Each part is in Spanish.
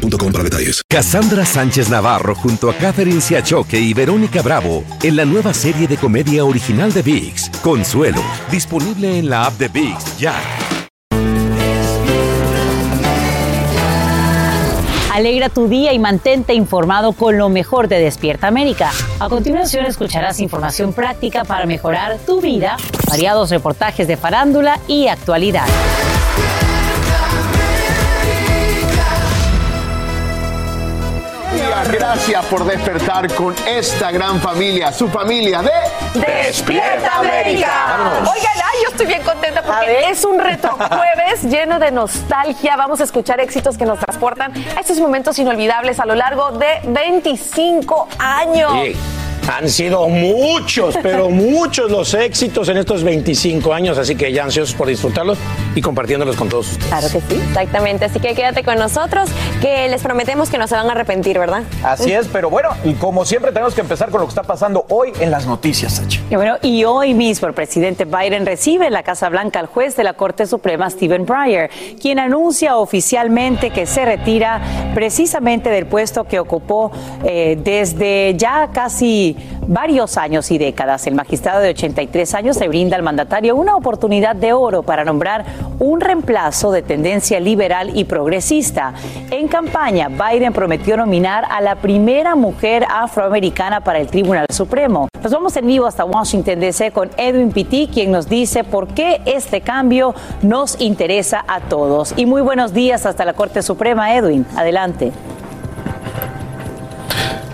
boostmobile para detalles. Cassandra Sánchez Navarro junto a Catherine Siachoque y Verónica Bravo en la nueva serie de comedia original de VIX, Consuelo, disponible en la app de VIX ya. Alegra tu día y mantente informado con lo mejor de Despierta América. A continuación escucharás información práctica para mejorar tu vida, variados reportajes de farándula y actualidad. Gracias por despertar con esta gran familia, su familia de Despierta América. Oigan, yo estoy bien contenta porque es un retro jueves lleno de nostalgia. Vamos a escuchar éxitos que nos transportan a estos momentos inolvidables a lo largo de 25 años. Han sido muchos, pero muchos los éxitos en estos 25 años, así que ya ansiosos por disfrutarlos y compartiéndolos con todos Claro que sí, exactamente. Así que quédate con nosotros, que les prometemos que no se van a arrepentir, ¿verdad? Así es, pero bueno, y como siempre tenemos que empezar con lo que está pasando hoy en las noticias, Sacha. Y bueno, y hoy mismo el presidente Biden recibe en la Casa Blanca al juez de la Corte Suprema, Stephen Breyer, quien anuncia oficialmente que se retira precisamente del puesto que ocupó eh, desde ya casi varios años y décadas. El magistrado de 83 años le brinda al mandatario una oportunidad de oro para nombrar un reemplazo de tendencia liberal y progresista. En campaña, Biden prometió nominar a la primera mujer afroamericana para el Tribunal Supremo. Nos vamos en vivo hasta Washington, D.C. con Edwin Pitti, quien nos dice por qué este cambio nos interesa a todos. Y muy buenos días hasta la Corte Suprema, Edwin. Adelante.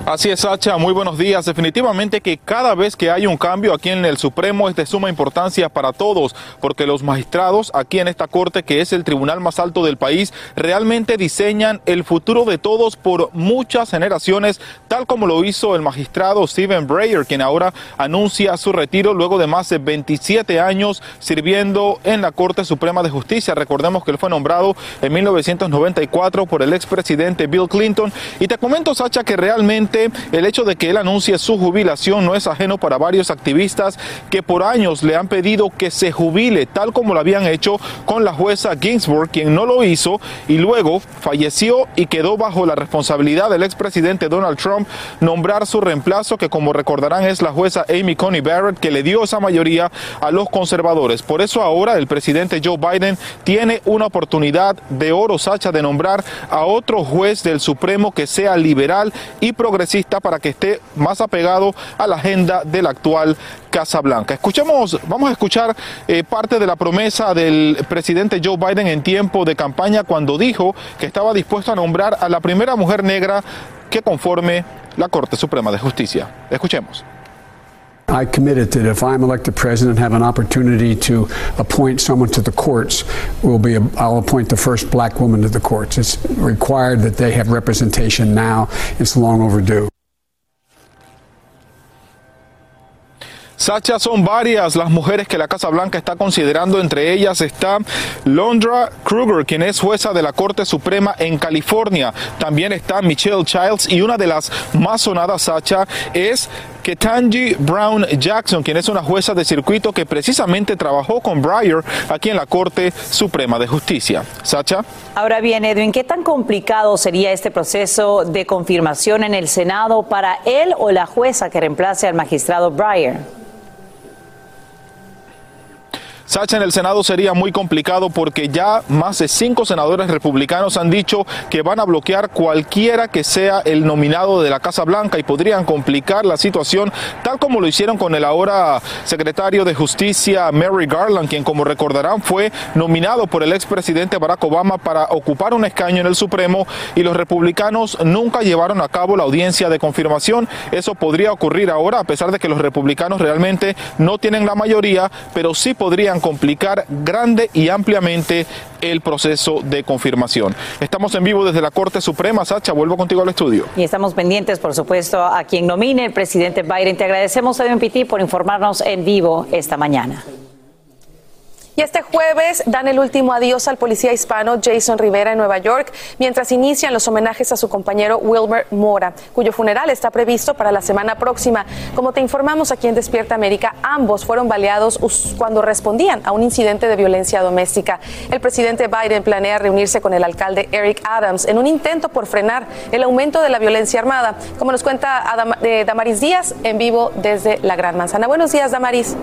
Así es, Sacha. Muy buenos días. Definitivamente que cada vez que hay un cambio aquí en el Supremo es de suma importancia para todos, porque los magistrados aquí en esta Corte, que es el tribunal más alto del país, realmente diseñan el futuro de todos por muchas generaciones, tal como lo hizo el magistrado Stephen Breyer, quien ahora anuncia su retiro luego de más de 27 años sirviendo en la Corte Suprema de Justicia. Recordemos que él fue nombrado en 1994 por el expresidente Bill Clinton. Y te comento, Sacha, que realmente el hecho de que él anuncie su jubilación no es ajeno para varios activistas que por años le han pedido que se jubile, tal como lo habían hecho con la jueza Ginsburg, quien no lo hizo y luego falleció y quedó bajo la responsabilidad del expresidente Donald Trump nombrar su reemplazo, que como recordarán es la jueza Amy Coney Barrett, que le dio esa mayoría a los conservadores. Por eso ahora el presidente Joe Biden tiene una oportunidad de oro, Sacha, de nombrar a otro juez del Supremo que sea liberal y progresista para que esté más apegado a la agenda de la actual Casa Blanca. Escuchemos, vamos a escuchar eh, parte de la promesa del presidente Joe Biden en tiempo de campaña cuando dijo que estaba dispuesto a nombrar a la primera mujer negra que conforme la Corte Suprema de Justicia. Escuchemos. I committed that if I'm elected president have an opportunity to appoint someone to the courts, will be a, I'll appoint the first black woman to the courts. It's required that they have representation now. It's long overdue. Sacha, son varias las mujeres que la Casa Blanca está considerando. Entre ellas está Londra Kruger, quien es jueza de la Corte Suprema en California. También está Michelle Childs y una de las más sonadas, Sacha, es Ketanji Brown Jackson, quien es una jueza de circuito que precisamente trabajó con Breyer aquí en la Corte Suprema de Justicia. Sacha. Ahora bien, Edwin, ¿qué tan complicado sería este proceso de confirmación en el Senado para él o la jueza que reemplace al magistrado Breyer? Sacha, en el Senado sería muy complicado porque ya más de cinco senadores republicanos han dicho que van a bloquear cualquiera que sea el nominado de la Casa Blanca y podrían complicar la situación tal como lo hicieron con el ahora secretario de Justicia Mary Garland, quien como recordarán fue nominado por el expresidente Barack Obama para ocupar un escaño en el Supremo y los republicanos nunca llevaron a cabo la audiencia de confirmación. Eso podría ocurrir ahora a pesar de que los republicanos realmente no tienen la mayoría, pero sí podrían complicar grande y ampliamente el proceso de confirmación. Estamos en vivo desde la Corte Suprema. Sacha, vuelvo contigo al estudio. Y estamos pendientes, por supuesto, a quien nomine el presidente Biden. Te agradecemos, Edwin Pitti, por informarnos en vivo esta mañana. Y este jueves dan el último adiós al policía hispano Jason Rivera en Nueva York, mientras inician los homenajes a su compañero Wilmer Mora, cuyo funeral está previsto para la semana próxima. Como te informamos aquí en Despierta América, ambos fueron baleados cuando respondían a un incidente de violencia doméstica. El presidente Biden planea reunirse con el alcalde Eric Adams en un intento por frenar el aumento de la violencia armada, como nos cuenta eh, Damaris Díaz en vivo desde la Gran Manzana. Buenos días, Damaris.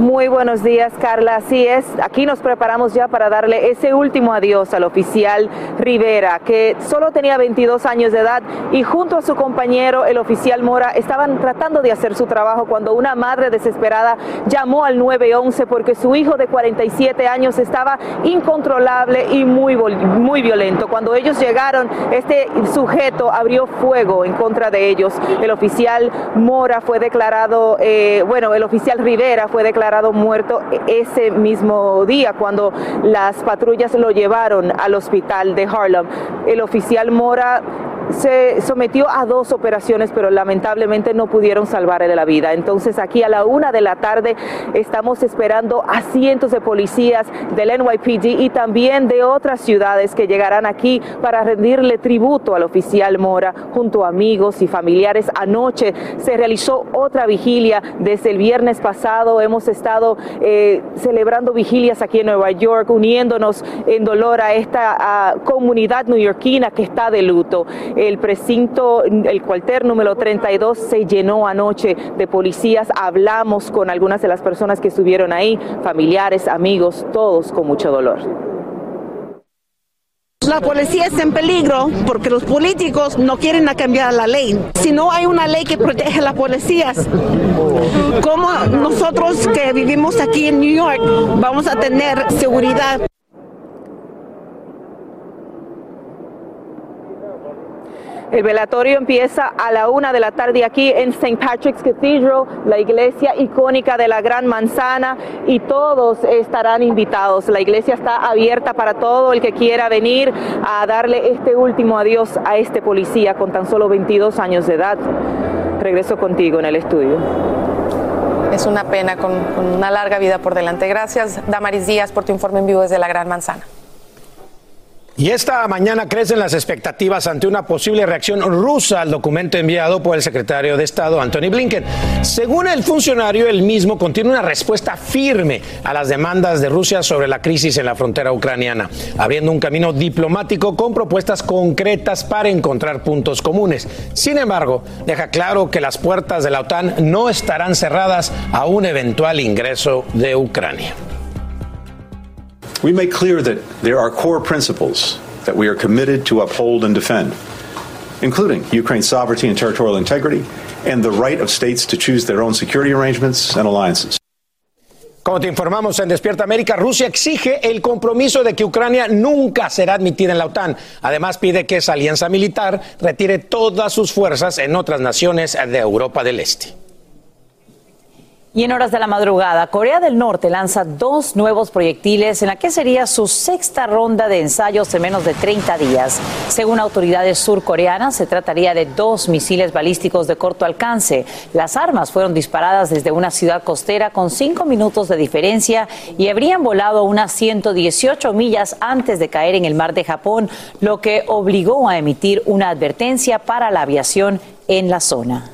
Muy buenos días, Carla. Así es, aquí nos preparamos ya para darle ese último adiós al oficial Rivera, que solo tenía 22 años de edad y junto a su compañero, el oficial Mora, estaban tratando de hacer su trabajo cuando una madre desesperada llamó al 911 porque su hijo de 47 años estaba incontrolable y muy, muy violento. Cuando ellos llegaron, este sujeto abrió fuego en contra de ellos. El oficial Mora fue declarado, eh, bueno, el oficial Rivera fue declarado muerto ese mismo día cuando las patrullas lo llevaron al hospital de Harlem. El oficial Mora se sometió a dos operaciones, pero lamentablemente no pudieron salvarle la vida. Entonces aquí a la una de la tarde estamos esperando a cientos de policías del NYPD y también de otras ciudades que llegarán aquí para rendirle tributo al oficial Mora junto a amigos y familiares. Anoche se realizó otra vigilia desde el viernes pasado. Hemos estado eh, celebrando vigilias aquí en Nueva York, uniéndonos en dolor a esta comunidad neoyorquina que está de luto. El precinto, el cuartel número 32 se llenó anoche de policías. Hablamos con algunas de las personas que estuvieron ahí, familiares, amigos, todos con mucho dolor. La policía está en peligro porque los políticos no quieren cambiar la ley. Si no hay una ley que protege a las policías, ¿cómo nosotros que vivimos aquí en New York vamos a tener seguridad? El velatorio empieza a la una de la tarde aquí en St. Patrick's Cathedral, la iglesia icónica de la Gran Manzana, y todos estarán invitados. La iglesia está abierta para todo el que quiera venir a darle este último adiós a este policía con tan solo 22 años de edad. Regreso contigo en el estudio. Es una pena con, con una larga vida por delante. Gracias, Damaris Díaz, por tu informe en vivo desde la Gran Manzana. Y esta mañana crecen las expectativas ante una posible reacción rusa al documento enviado por el secretario de Estado Anthony Blinken. Según el funcionario, el mismo contiene una respuesta firme a las demandas de Rusia sobre la crisis en la frontera ucraniana, abriendo un camino diplomático con propuestas concretas para encontrar puntos comunes. Sin embargo, deja claro que las puertas de la OTAN no estarán cerradas a un eventual ingreso de Ucrania. We make clear that there are core principles that we are committed to uphold and defend, including Ukraine's sovereignty and territorial integrity and the right of states to choose their own security arrangements and alliances. Como te informamos en Despierta América, Rusia exige el compromiso de que Ucrania nunca será admitida en la OTAN. Además, pide que esa alianza militar retire todas sus fuerzas en otras naciones de Europa del Este. Y en horas de la madrugada, Corea del Norte lanza dos nuevos proyectiles en la que sería su sexta ronda de ensayos en menos de 30 días. Según autoridades surcoreanas, se trataría de dos misiles balísticos de corto alcance. Las armas fueron disparadas desde una ciudad costera con cinco minutos de diferencia y habrían volado unas 118 millas antes de caer en el mar de Japón, lo que obligó a emitir una advertencia para la aviación en la zona.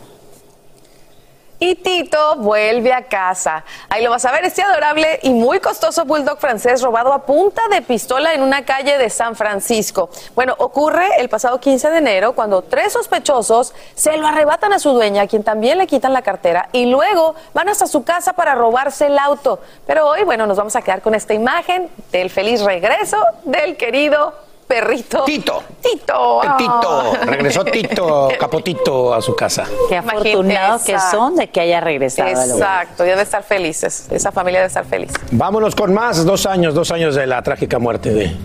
Y Tito vuelve a casa. Ahí lo vas a ver, este adorable y muy costoso bulldog francés robado a punta de pistola en una calle de San Francisco. Bueno, ocurre el pasado 15 de enero cuando tres sospechosos se lo arrebatan a su dueña, a quien también le quitan la cartera, y luego van hasta su casa para robarse el auto. Pero hoy, bueno, nos vamos a quedar con esta imagen del feliz regreso del querido perrito. Tito. Tito. Tito. Regresó Tito, Capotito a su casa. Qué afortunados que son de que haya regresado. Exacto, y debe estar felices. Esa familia debe estar feliz. Vámonos con más. Dos años, dos años de la trágica muerte de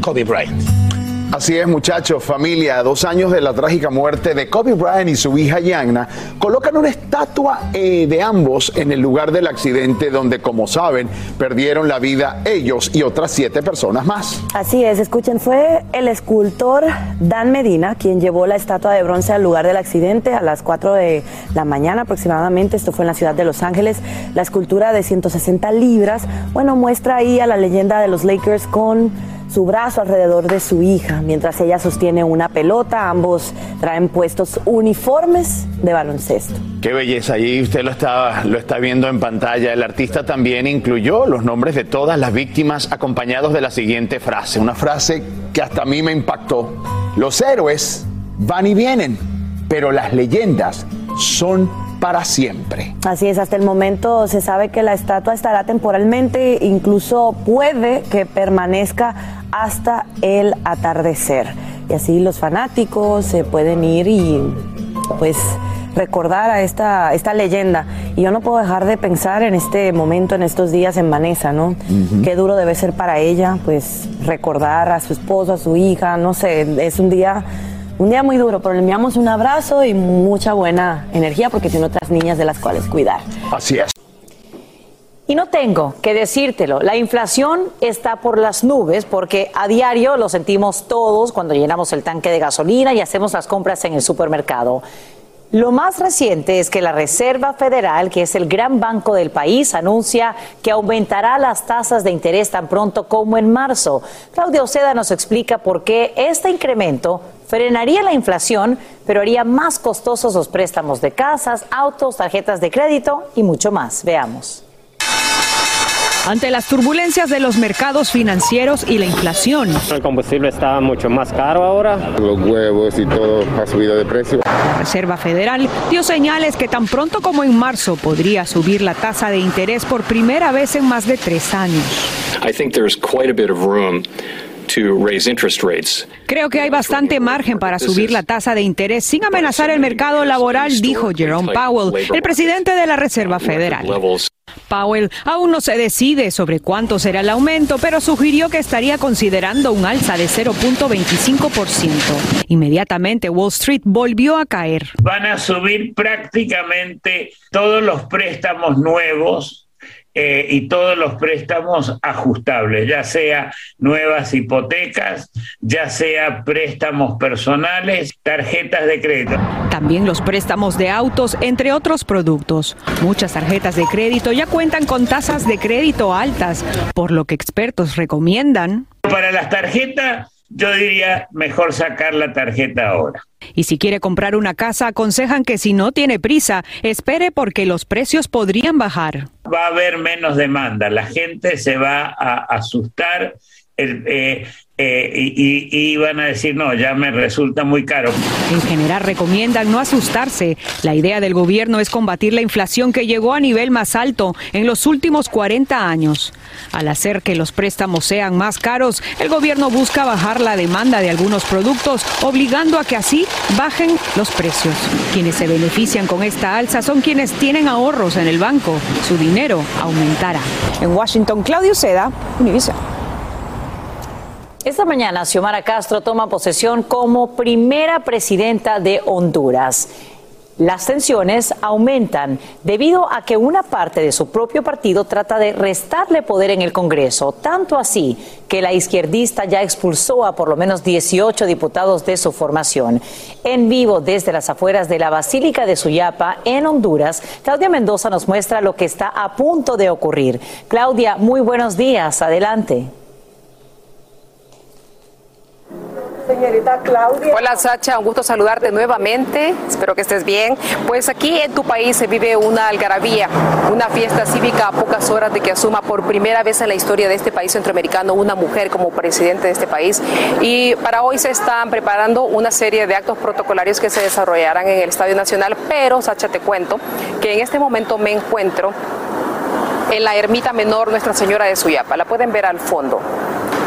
Kobe Bryant. Así es, muchachos, familia, dos años de la trágica muerte de Kobe Bryant y su hija Yanna, colocan una estatua eh, de ambos en el lugar del accidente donde, como saben, perdieron la vida ellos y otras siete personas más. Así es, escuchen, fue el escultor Dan Medina quien llevó la estatua de bronce al lugar del accidente a las 4 de la mañana aproximadamente, esto fue en la ciudad de Los Ángeles. La escultura de 160 libras, bueno, muestra ahí a la leyenda de los Lakers con su brazo alrededor de su hija, mientras ella sostiene una pelota. Ambos traen puestos uniformes de baloncesto. Qué belleza, ahí usted lo está, lo está viendo en pantalla. El artista también incluyó los nombres de todas las víctimas acompañados de la siguiente frase, una frase que hasta a mí me impactó. Los héroes van y vienen, pero las leyendas son para siempre. Así es, hasta el momento se sabe que la estatua estará temporalmente, incluso puede que permanezca hasta el atardecer. Y así los fanáticos se pueden ir y pues recordar a esta, esta leyenda. Y yo no puedo dejar de pensar en este momento, en estos días en Vanessa, ¿no? Qué duro debe ser para ella, pues recordar a su esposo, a su hija, no sé, es un día un día muy duro, pero le enviamos un abrazo y mucha buena energía porque tiene otras niñas de las cuales cuidar. Así es. Y no tengo que decírtelo, la inflación está por las nubes porque a diario lo sentimos todos cuando llenamos el tanque de gasolina y hacemos las compras en el supermercado. Lo más reciente es que la Reserva Federal, que es el gran banco del país, anuncia que aumentará las tasas de interés tan pronto como en marzo. Claudia Oceda nos explica por qué este incremento frenaría la inflación, pero haría más costosos los préstamos de casas, autos, tarjetas de crédito y mucho más. Veamos. Ante las turbulencias de los mercados financieros y la inflación. El combustible está mucho más caro ahora. Los huevos y todo ha subido de precio. La Reserva Federal dio señales que tan pronto como en marzo podría subir la tasa de interés por primera vez en más de tres años. I think there's quite a bit of room Creo que hay bastante margen para subir la tasa de interés sin amenazar el mercado laboral, dijo Jerome Powell, el presidente de la Reserva Federal. Powell aún no se decide sobre cuánto será el aumento, pero sugirió que estaría considerando un alza de 0.25%. Inmediatamente Wall Street volvió a caer. Van a subir prácticamente todos los préstamos nuevos eh, y todos los préstamos ajustables, ya sea nuevas hipotecas, ya sea préstamos personales, tarjetas de crédito. También los préstamos de autos, entre otros productos. Muchas tarjetas de crédito ya cuentan con tasas de crédito altas, por lo que expertos recomiendan. Para las tarjetas yo diría mejor sacar la tarjeta ahora. Y si quiere comprar una casa, aconsejan que si no tiene prisa, espere porque los precios podrían bajar. Va a haber menos demanda, la gente se va a asustar. El, eh, eh, y, van a decir, no, ya me resulta muy caro. En general recomiendan no asustarse. La idea del gobierno es combatir la inflación que llegó a nivel más alto en los últimos 40 años. Al hacer que los préstamos sean más caros, el gobierno busca bajar la demanda de algunos productos, obligando a que así bajen los precios. Quienes se benefician con esta alza son quienes tienen ahorros en el banco. Su dinero aumentará. En Washington, Claudio Seda, Univision. Esta mañana Xiomara Castro toma posesión como primera presidenta de Honduras. Las tensiones aumentan debido a que una parte de su propio partido trata de restarle poder en el Congreso, tanto así que la izquierdista ya expulsó a por lo menos 18 diputados de su formación. En vivo desde las afueras de la Basílica de Suyapa, en Honduras, Claudia Mendoza nos muestra lo que está a punto de ocurrir. Claudia, muy buenos días, adelante. Señorita Claudia. Hola Sacha, un gusto saludarte nuevamente. Espero que estés bien. Pues aquí en tu país se vive una algarabía, una fiesta cívica a pocas horas de que asuma por primera vez en la historia de este país centroamericano una mujer como presidente de este país. Y para hoy se están preparando una serie de actos protocolarios que se desarrollarán en el Estadio Nacional. Pero, Sacha, te cuento que en este momento me encuentro en la ermita menor Nuestra Señora de Suyapa. La pueden ver al fondo.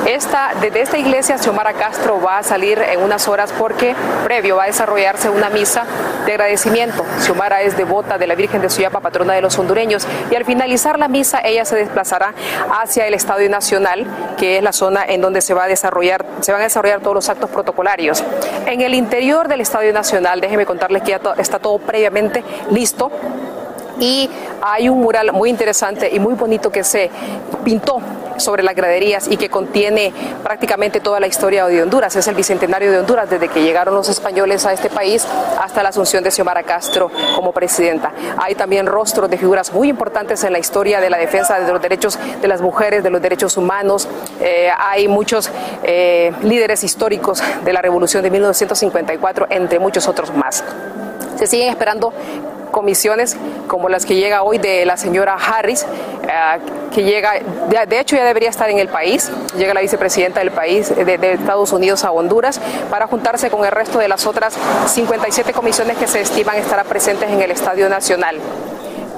Esta, desde esta iglesia, Xiomara Castro va a salir en unas horas porque previo va a desarrollarse una misa de agradecimiento. Xiomara es devota de la Virgen de Suyapa, patrona de los hondureños, y al finalizar la misa ella se desplazará hacia el Estadio Nacional, que es la zona en donde se va a desarrollar, se van a desarrollar todos los actos protocolarios. En el interior del Estadio Nacional, déjeme contarles que ya está todo previamente listo y hay un mural muy interesante y muy bonito que se pintó sobre las graderías y que contiene prácticamente toda la historia de Honduras. Es el bicentenario de Honduras desde que llegaron los españoles a este país hasta la asunción de Xiomara Castro como presidenta. Hay también rostros de figuras muy importantes en la historia de la defensa de los derechos de las mujeres, de los derechos humanos. Eh, hay muchos eh, líderes históricos de la revolución de 1954, entre muchos otros más. Se siguen esperando comisiones como las que llega hoy de la señora Harris, eh, que llega, de, hecho ya debería estar en el país, llega la vicepresidenta del país, de, de, Estados Unidos a Honduras, para juntarse con el resto de las otras 57 comisiones que se estiman estarán presentes en el Estadio Nacional.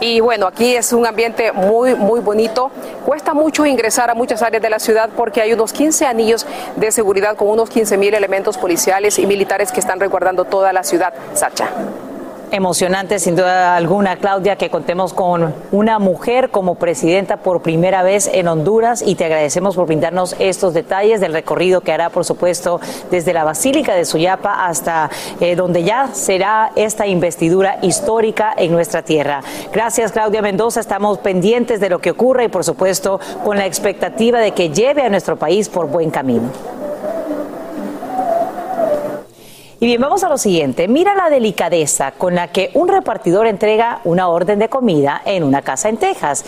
Y bueno, aquí es un ambiente muy, muy bonito. Cuesta mucho ingresar a muchas áreas de la ciudad porque hay unos 15 anillos de seguridad con unos 15 mil elementos policiales y militares que están resguardando toda la ciudad. Sacha emocionante sin duda alguna, Claudia, que contemos con una mujer como presidenta por primera vez en Honduras y te agradecemos por brindarnos estos detalles del recorrido que hará, por supuesto, desde la Basílica de Suyapa hasta eh, donde ya será esta investidura histórica en nuestra tierra. Gracias, Claudia Mendoza. Estamos pendientes de lo que ocurre y, por supuesto, con la expectativa de que lleve a nuestro país por buen camino. Y bien, vamos a lo siguiente. Mira la delicadeza con la que un repartidor entrega una orden de comida en una casa en Texas.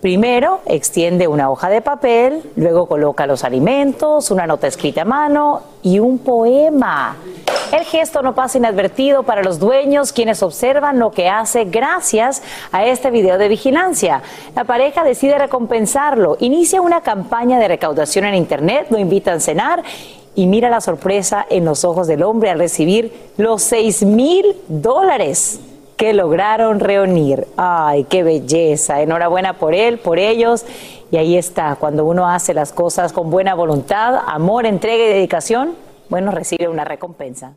Primero extiende una hoja de papel, luego coloca los alimentos, una nota escrita a mano y un poema. El gesto no pasa inadvertido para los dueños, quienes observan lo que hace gracias a este video de vigilancia. La pareja decide recompensarlo, inicia una campaña de recaudación en Internet, lo invitan a cenar y mira la sorpresa en los ojos del hombre al recibir los 6 mil dólares que lograron reunir. ¡Ay, qué belleza! Enhorabuena por él, por ellos. Y ahí está, cuando uno hace las cosas con buena voluntad, amor, entrega y dedicación, bueno, recibe una recompensa.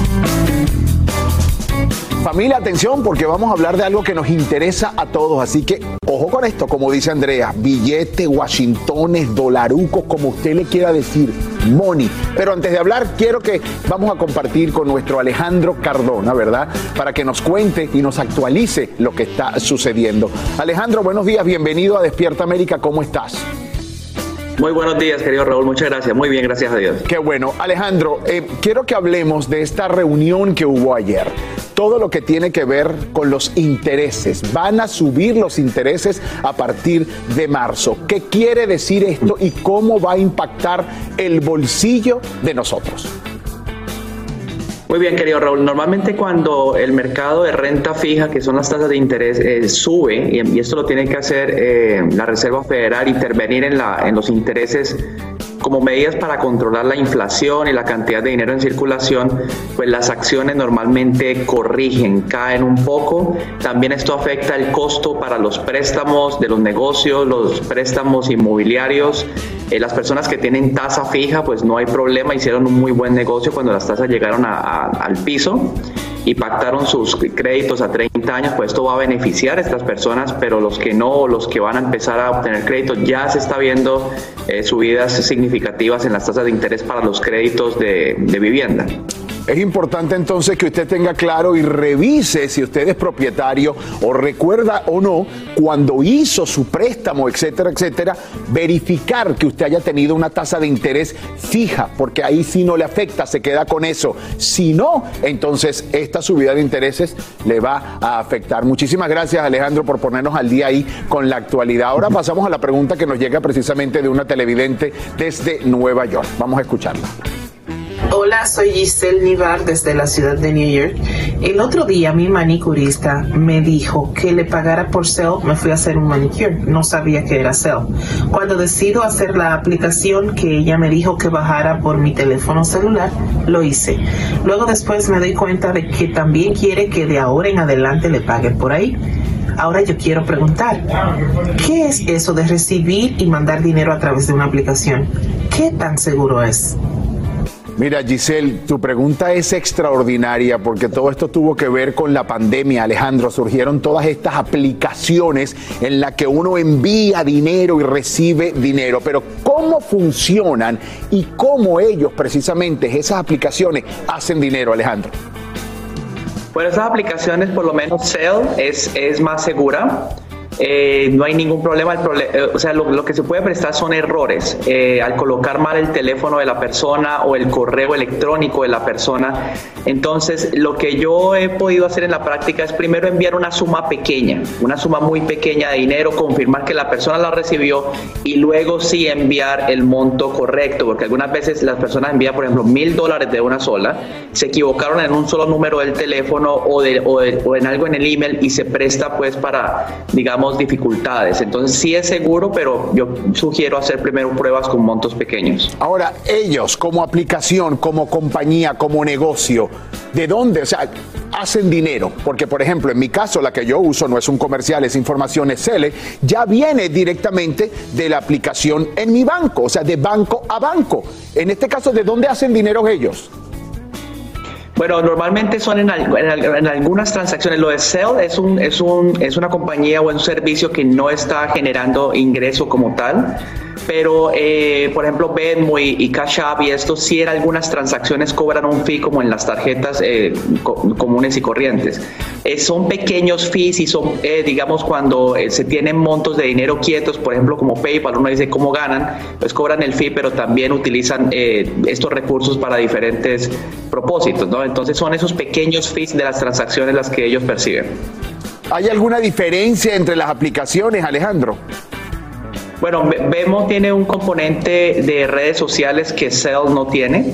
Familia, atención porque vamos a hablar de algo que nos interesa a todos, así que ojo con esto, como dice Andrea, billete, washingtones, dolarucos, como usted le quiera decir, money. Pero antes de hablar, quiero que vamos a compartir con nuestro Alejandro Cardona, ¿verdad? Para que nos cuente y nos actualice lo que está sucediendo. Alejandro, buenos días, bienvenido a Despierta América, ¿cómo estás? Muy buenos días, querido Raúl. Muchas gracias. Muy bien, gracias a Dios. Qué bueno. Alejandro, eh, quiero que hablemos de esta reunión que hubo ayer. Todo lo que tiene que ver con los intereses. Van a subir los intereses a partir de marzo. ¿Qué quiere decir esto y cómo va a impactar el bolsillo de nosotros? Muy bien, querido Raúl. Normalmente cuando el mercado de renta fija, que son las tasas de interés, eh, sube, y, esto lo tiene que hacer eh, la Reserva Federal, intervenir en, la, en los intereses como medidas para controlar la inflación y la cantidad de dinero en circulación, pues las acciones normalmente corrigen, caen un poco. También esto afecta el costo para los préstamos de los negocios, los préstamos inmobiliarios. Eh, las personas que tienen tasa fija, pues no hay problema, hicieron un muy buen negocio cuando las tasas llegaron al piso y pactaron sus créditos a 30 años, pues esto va a beneficiar a estas personas, pero los que no, los que van a empezar a obtener créditos, ya se está viendo eh, subidas significativas en las tasas de interés para los créditos de, de vivienda. Es importante entonces que usted tenga claro y revise si usted es propietario o recuerda o no cuando hizo su préstamo, etcétera, etcétera, verificar que usted haya tenido una tasa de interés fija, porque ahí sí no le afecta, se queda con eso. Si no, entonces esta subida de intereses le va a afectar. Muchísimas gracias Alejandro por ponernos al día ahí con la actualidad. Ahora pasamos a la pregunta que nos llega precisamente de una televidente desde Nueva York. Vamos a escucharla. Hola, soy Giselle Nivar desde la ciudad de New York. El otro día mi manicurista me dijo que le pagara por Cell, me fui a hacer un manicure, no sabía que era Cell. Cuando decido hacer la aplicación que ella me dijo que bajara por mi teléfono celular, lo hice. Luego después me doy cuenta de que también quiere que de ahora en adelante le paguen por ahí. Ahora yo quiero preguntar, ¿qué es eso de recibir y mandar dinero a través de una aplicación? ¿Qué tan seguro es? Mira, Giselle, tu pregunta es extraordinaria porque todo esto tuvo que ver con la pandemia, Alejandro. Surgieron todas estas aplicaciones en las que uno envía dinero y recibe dinero. Pero ¿cómo funcionan y cómo ellos, precisamente, esas aplicaciones, hacen dinero, Alejandro? Bueno, esas aplicaciones, por lo menos Cell, es, es más segura. Eh, no hay ningún problema. Eh, o sea, lo, que se puede prestar son errores. Eh, al colocar mal el teléfono de la persona o el correo electrónico de la persona. Entonces, lo que yo he podido hacer en la práctica es primero enviar una suma pequeña, una suma muy pequeña de dinero, confirmar que la persona la recibió y luego sí enviar el monto correcto, porque algunas veces las personas envían, por ejemplo, mil dólares de una sola, se equivocaron en un solo número del teléfono o, de, o en algo en el email y se presta pues para, digamos, dificultades. Entonces sí es seguro, pero yo sugiero hacer primero pruebas con montos pequeños. Ahora, ellos como aplicación, como compañía, como negocio, ¿de dónde? O sea, hacen dinero. Porque, por ejemplo, en mi caso, la que yo uso no es un comercial, es información Excel, ya viene directamente de la aplicación en mi banco, o sea, de banco a banco. En este caso, ¿de dónde hacen dinero ellos? Bueno, normalmente son en, en, algunas transacciones. Lo de Cell es, un, es, un, es una compañía o un servicio que no está generando ingreso como tal pero eh, por ejemplo Venmo y, Cash App y esto sí en algunas transacciones cobran un fee como en las tarjetas eh, comunes y corrientes. Eh, son pequeños fees y son, digamos, cuando se tienen montos de dinero quietos, por ejemplo como PayPal, uno dice cómo ganan, pues cobran el fee, pero también utilizan estos recursos para diferentes propósitos, ¿no? Entonces son esos pequeños fees de las transacciones las que ellos perciben. ¿Hay alguna diferencia entre las aplicaciones, Alejandro? Bueno, Vemo tiene un componente de redes sociales que Cell no tiene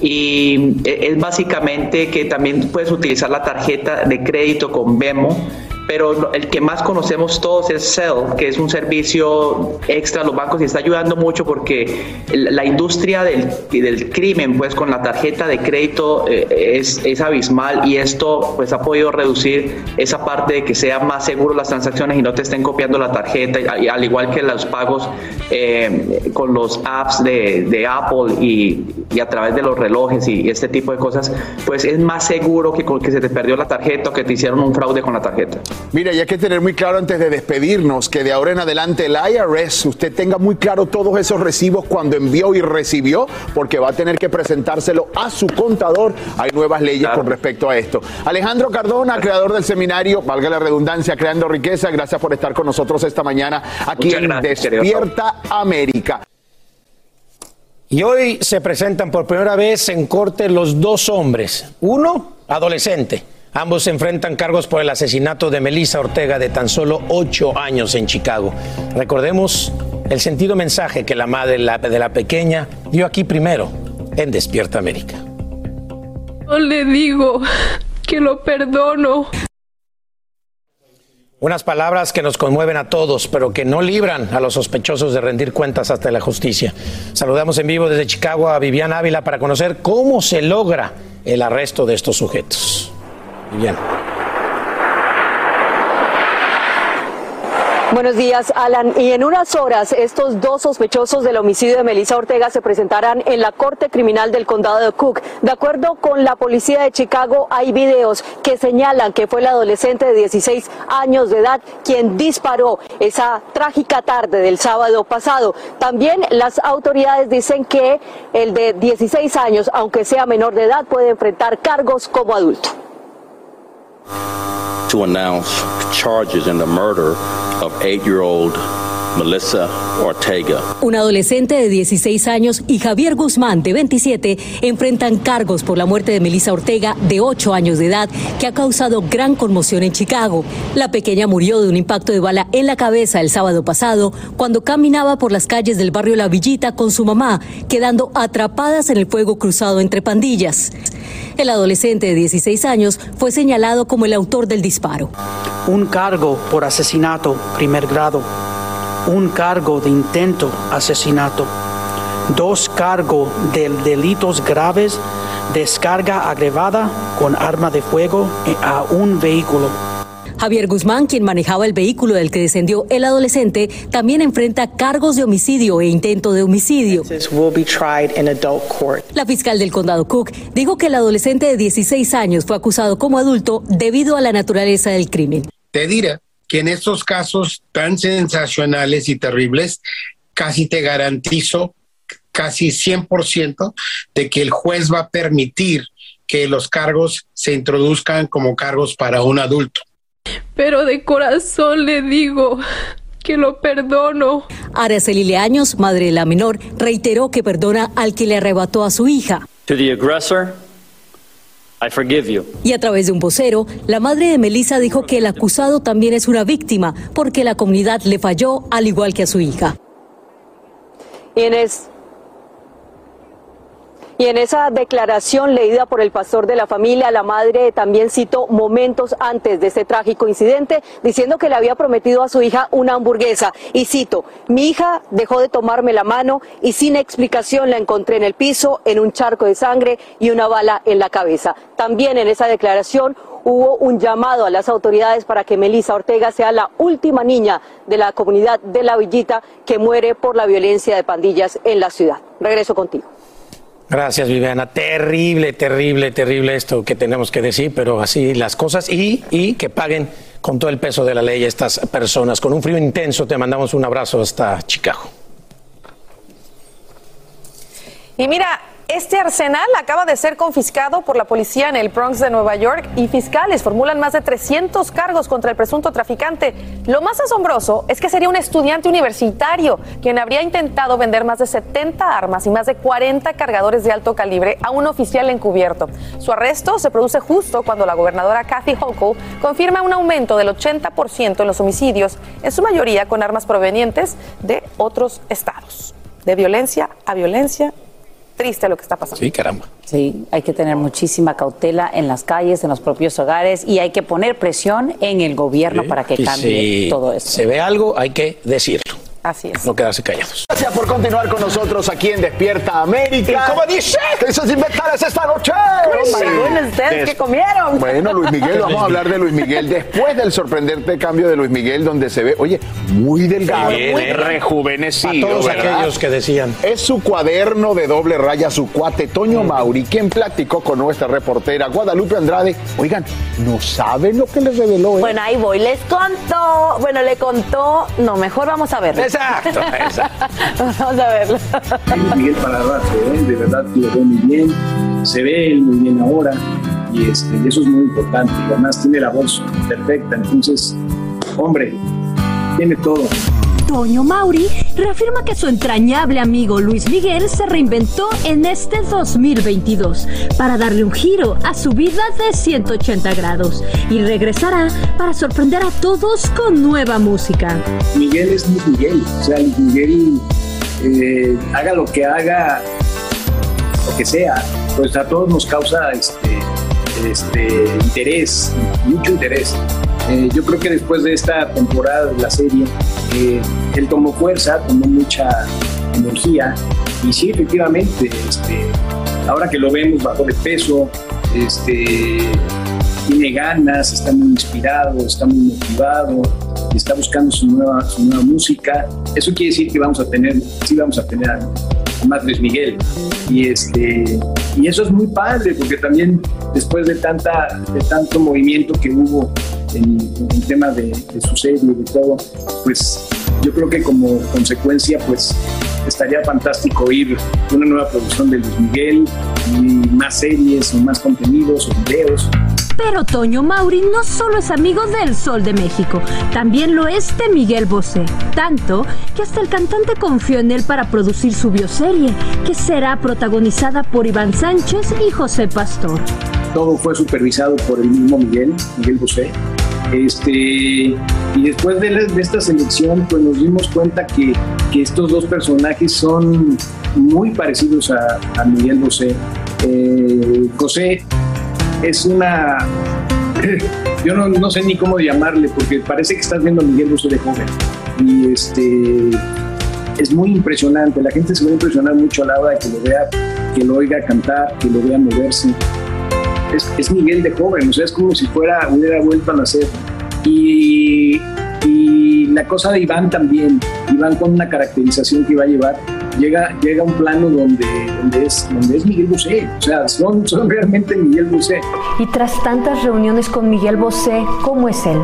y e, es básicamente que también puedes utilizar la tarjeta de crédito con Vemo pero el que más conocemos todos es Cell, que es un servicio extra a los bancos y está ayudando mucho porque la industria del, del crimen, pues con la tarjeta de crédito eh, es, es, abismal y esto pues ha podido reducir esa parte de que sean más seguros las transacciones y no te estén copiando la tarjeta, al igual que los pagos eh, con los apps de, de Apple y, y, a través de los relojes y, este tipo de cosas, pues es más seguro que, que se te perdió la tarjeta o que te hicieron un fraude con la tarjeta. Mira, y hay que tener muy claro antes de despedirnos que de ahora en adelante el IRS, usted tenga muy claro todos esos recibos cuando envió y recibió, porque va a tener que presentárselo a su contador. Hay nuevas leyes con respecto a esto. Alejandro Cardona, creador del seminario, valga la redundancia, Creando Riqueza, gracias por estar con nosotros esta mañana aquí en Despierta América. Y hoy se presentan por primera vez en corte los dos hombres, uno adolescente Ambos se enfrentan cargos por el asesinato de Melissa Ortega de tan solo ocho años en Chicago. Recordemos el sentido mensaje que la madre de la pequeña dio aquí primero en Despierta América. No le digo que lo perdono. Unas palabras que nos conmueven a todos, pero que no libran a los sospechosos de rendir cuentas hasta la justicia. Saludamos en vivo desde Chicago a Viviana Ávila para conocer cómo se logra el arresto de estos sujetos. Bien. Buenos días, Alan. Y en unas horas, estos dos sospechosos del homicidio de Melissa Ortega se presentarán en la Corte Criminal del Condado de Cook. De acuerdo con la policía de Chicago, hay videos que señalan que fue el adolescente de 16 años de edad quien disparó esa trágica tarde del sábado pasado. También las autoridades dicen que el de 16 años, aunque sea menor de edad, puede enfrentar cargos como adulto. To announce charges in the murder of eight-year-old Melissa Ortega. Un adolescente de 16 años y Javier Guzmán, de 27, enfrentan cargos por la muerte de Melissa Ortega, de 8 años de edad, que ha causado gran conmoción en Chicago. La pequeña murió de un impacto de bala en la cabeza el sábado pasado, cuando caminaba por las calles del barrio La Villita con su mamá, quedando atrapadas en el fuego cruzado entre pandillas. El adolescente de 16 años fue señalado como el autor del disparo. Un cargo por asesinato primer grado un cargo de intento asesinato, dos cargos de delitos graves, descarga agravada con arma de fuego a un vehículo. Javier Guzmán, quien manejaba el vehículo del que descendió el adolescente, también enfrenta cargos de homicidio e intento de homicidio. La fiscal del condado Cook dijo que el adolescente de 16 años fue acusado como adulto debido a la naturaleza del crimen. Te diré que en estos casos tan sensacionales y terribles, casi te garantizo casi 100% de que el juez va a permitir que los cargos se introduzcan como cargos para un adulto. Pero de corazón le digo que lo perdono. Araceli Leaños, madre de la menor, reiteró que perdona al que le arrebató a su hija. To the aggressor, I forgive you. Y a través de un vocero, la madre de Melissa dijo que el acusado también es una víctima porque la comunidad le falló al igual que a su hija. Inés, y en esa declaración leída por el pastor de la familia, la madre también citó momentos antes de este trágico incidente, diciendo que le había prometido a su hija una hamburguesa. Y cito, mi hija dejó de tomarme la mano y sin explicación la encontré en el piso, en un charco de sangre y una bala en la cabeza. También en esa declaración hubo un llamado a las autoridades para que Melissa Ortega sea la última niña de la comunidad de La Villita que muere por la violencia de pandillas en la ciudad. Regreso contigo. Gracias, Viviana. Terrible, terrible, terrible esto que tenemos que decir, pero así las cosas y, y que paguen con todo el peso de la ley estas personas. Con un frío intenso te mandamos un abrazo hasta Chicago. Y mira, este arsenal acaba de ser confiscado por la policía en el Bronx de Nueva York y fiscales formulan más de 300 cargos contra el presunto traficante. Lo más asombroso es que sería un estudiante universitario quien habría intentado vender más de 70 armas y más de 40 cargadores de alto calibre a un oficial encubierto. Su arresto se produce justo cuando la gobernadora Kathy Hochul confirma un aumento del 80% en los homicidios, en su mayoría con armas provenientes de otros estados. De violencia a violencia triste lo que está pasando. Sí, caramba. Sí, hay que tener muchísima cautela en las calles, en los propios hogares y hay que poner presión en el gobierno para que Y cambie si todo esto. se ve algo, hay que decirlo. Así es. No quedarse callados. Gracias por continuar con nosotros aquí en Despierta América. ¿Y cómo dice? Crisis inventales esta noche. ¿ustedes qué comieron? Bueno, Luis Miguel, vamos a hablar de Luis Miguel. Después del sorprendente cambio de Luis Miguel, donde se ve, oye, muy delgado, Muy bien, muy rejuvenecido. A todos ¿verdad? aquellos que decían. Es su cuaderno de doble raya, su cuate Toño Mauri, quien platicó con nuestra reportera Guadalupe Andrade. Oigan, no saben lo que les reveló. ¿eh? Bueno, ahí voy. Les contó, bueno, le contó, no, mejor vamos a verlo. Exacto, exacto. vamos a verlo. Miguel para rato, ¿eh? de verdad lo ve muy bien, se ve él muy bien ahora y, este, y eso es muy importante. Y además tiene la voz perfecta, entonces, hombre, tiene todo. Toño Mauri reafirma que su entrañable amigo Luis Miguel se reinventó en este 2022 para darle un giro a su vida de 180 grados y regresará para sorprender a todos con nueva música. Miguel es Luis Miguel, o sea, Luis Miguel eh, haga lo que haga, lo que sea, pues a todos nos causa este, este interés, mucho interés. Eh, yo creo que después de esta temporada de la serie, eh, él tomó fuerza, tomó mucha energía y sí, efectivamente, este, ahora que lo vemos bajó de peso, este, tiene ganas, está muy inspirado, está muy motivado está buscando su nueva, su nueva música. Eso quiere decir que vamos a tener, sí vamos a tener a, más Luis Miguel. Y, este, y eso es muy padre, porque también después de, tanta, de tanto movimiento que hubo en, el tema de, de su serie y de todo, pues yo creo que como consecuencia, pues estaría fantástico oír una nueva producción de Luis Miguel y más series o más contenidos o videos. Pero Toño Mauri no solo es amigo del Sol de México, también lo es de Miguel Bosé. Tanto que hasta el cantante confió en él para producir su bioserie, que será protagonizada por Iván Sánchez y José Pastor. Todo fue supervisado por el mismo Miguel, Miguel Bosé. Este, y después de, esta selección, pues nos dimos cuenta que, estos dos personajes son muy parecidos a, Miguel Bosé. Eh, José es una... Yo no, no, sé ni cómo llamarle, porque parece que estás viendo a Miguel Bosé de joven. Y este, es muy impresionante. La gente se va a impresionar mucho a la hora de que lo vea, que lo oiga cantar, que lo vea moverse. Es, es Miguel de joven, o sea, es como si fuera, hubiera vuelto a nacer. Y, y la cosa de Iván también, Iván con una caracterización que va a llevar, llega, llega a un plano donde, donde, es, donde es Miguel Bosé, o sea, son, son realmente Miguel Bosé. Y tras tantas reuniones con Miguel Bosé, ¿cómo es él?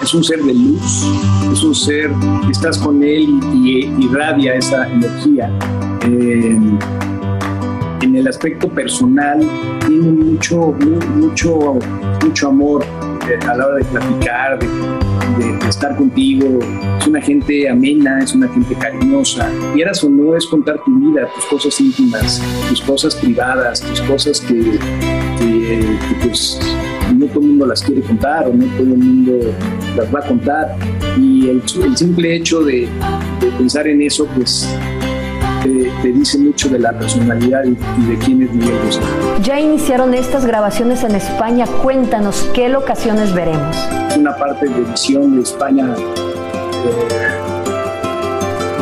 Es un ser de luz, es un ser estás con él y, irradia esa energía. Eh, en el aspecto personal tiene mucho, mucho, mucho amor eh, a la hora de platicar, de, estar contigo. Es una gente amena, es una gente cariñosa. Quieras o no es contar tu vida, tus cosas íntimas, tus cosas privadas, tus cosas que, pues no todo el mundo las quiere contar o no todo el mundo las va a contar. Y el, simple hecho de, de pensar en eso, pues te, dice mucho de la personalidad y, de quién es Miguel Bosé. Ya iniciaron estas grabaciones en España. Cuéntanos qué locaciones veremos. Una parte de edición de España eh,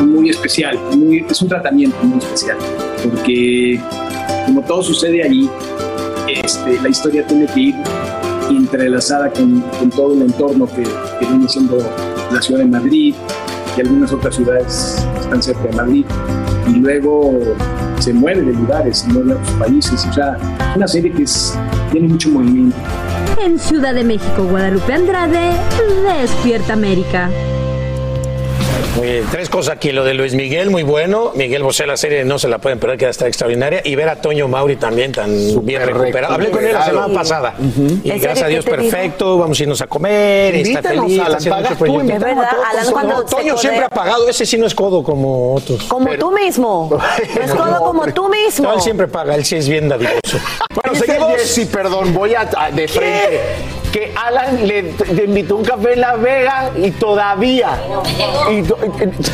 muy especial, muy, es un tratamiento muy especial, porque como todo sucede allí, este, la historia tiene que ir entrelazada con, con todo el entorno que, que viene siendo la ciudad de Madrid y algunas otras ciudades que están cerca de Madrid y luego se mueve de lugares, se mueve a otros países. O sea, una serie que tiene mucho movimiento. En Ciudad de México, Guadalupe Andrade, Despierta América. Muy Tres cosas aquí. Lo de Luis Miguel, muy bueno. Miguel Bosé, la serie no se la pueden perder, que está extraordinaria. Y ver a Toño Mauri también tan bien recuperado. Hablé con él la semana pasada. Y gracias a Dios, perfecto. Vamos a irnos a comer. Está feliz. Alan, está haciendo mucho proyecto. Toño siempre ha pagado. Ese sí no es codo como otros. Como tú mismo. No es codo como tú mismo. No, él siempre paga. Él sí es bien dadivoso. bueno, seguimos. Sí, perdón, voy a, de frente que Alan le, invitó un café en Las Vegas y todavía. Y,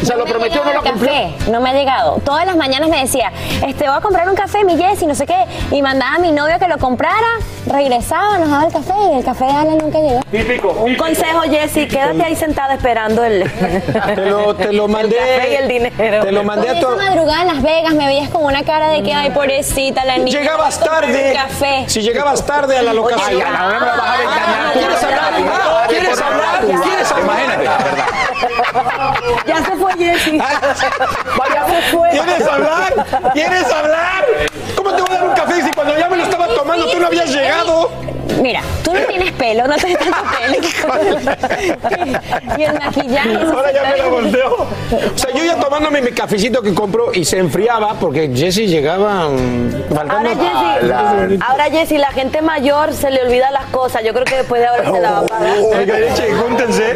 se lo prometió, no lo cumplió. No me ha llegado. Todas las mañanas me decía, este, voy a comprar un café, mi Jessy, no sé qué. Y mandaba a mi novio que lo comprara, regresaba, nos daba el café y el café de Alan nunca llegó. Típico. Un consejo, Jessy, quédate ahí sentada esperando el, te, lo, te lo mandé. El café y el dinero. Te lo mandé a tu. madrugada en Las Vegas me veías con una cara de que, ay, pobrecita, la niña. Llegabas tarde. Café. Si llegabas tarde a la locación. Ay, a la me vas a ¿Quieres hablar? ¿Quieres hablar? ¿Quieres hablar? Imagínate, la verdad. Ya se fue Jessy. Ya se fue. ¿Quieres hablar? ¿Quieres hablar? ¿Cómo te voy a dar un café si cuando ya me lo estaba tomando tú no habías llegado? Mira, tú no tienes pelo, no tienes tanto pelo. y el maquillaje. Ahora ya me lo volteo. O sea, yo ya tomándome mi cafecito que compro y se enfriaba porque Jessy llegaba mm. Ahora Jessy, ahora Jessy, la gente mayor se le olvida las cosas. Yo creo que después de ahora se la va a pagar. Oiga, júntense.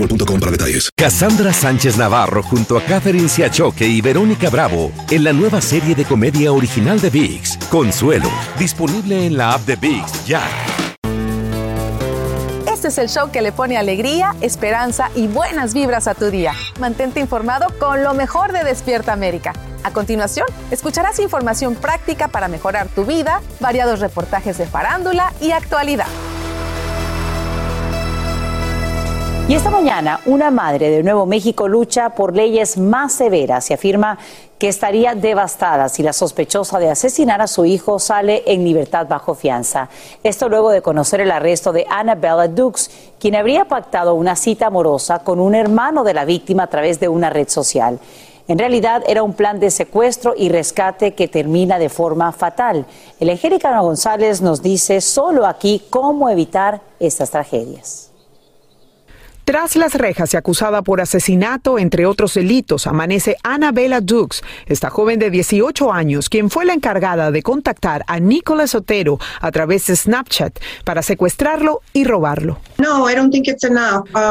para detalles. Cassandra Sánchez Navarro junto a Catherine Siachoque y Verónica Bravo en la nueva serie de comedia original de VIX, Consuelo, disponible en la app de VIX ya. Este es el show que le pone alegría, esperanza y buenas vibras a tu día. Mantente informado con lo mejor de Despierta América. A continuación, escucharás información práctica para mejorar tu vida, variados reportajes de farándula y actualidad. Y esta mañana, una madre de Nuevo México lucha por leyes más severas y afirma que estaría devastada si la sospechosa de asesinar a su hijo sale en libertad bajo fianza. Esto luego de conocer el arresto de Annabella Dukes, quien habría pactado una cita amorosa con un hermano de la víctima a través de una red social. En realidad era un plan de secuestro y rescate que termina de forma fatal. El Angélica González nos dice solo aquí cómo evitar estas tragedias. Tras las rejas y acusada por asesinato, entre otros delitos, amanece Annabella Dukes, esta joven de 18 años, quien fue la encargada de contactar a Nicolás Otero a través de Snapchat para secuestrarlo y robarlo.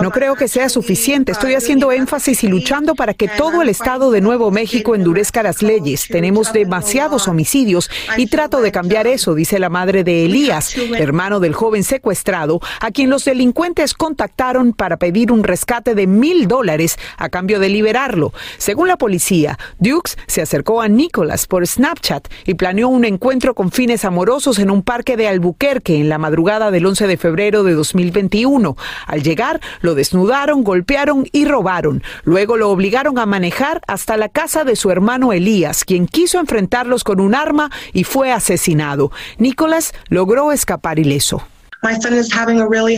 No creo que sea suficiente. Estoy haciendo énfasis y luchando para que todo el Estado de Nuevo México endurezca las leyes. Tenemos demasiados homicidios y trato de cambiar eso, dice la madre de Elías, hermano del joven secuestrado, a quien los delincuentes contactaron para pedir un rescate de mil dólares a cambio de liberarlo. Según la policía, Dukes se acercó a Nicholas por Snapchat y planeó un encuentro con fines amorosos en un parque de Albuquerque en la madrugada del 11 de febrero de 2021. Al llegar, lo desnudaron, golpearon y robaron. Luego lo obligaron a manejar hasta la casa de su hermano Elías, quien quiso enfrentarlos con un arma y fue asesinado. Nicholas logró escapar ileso.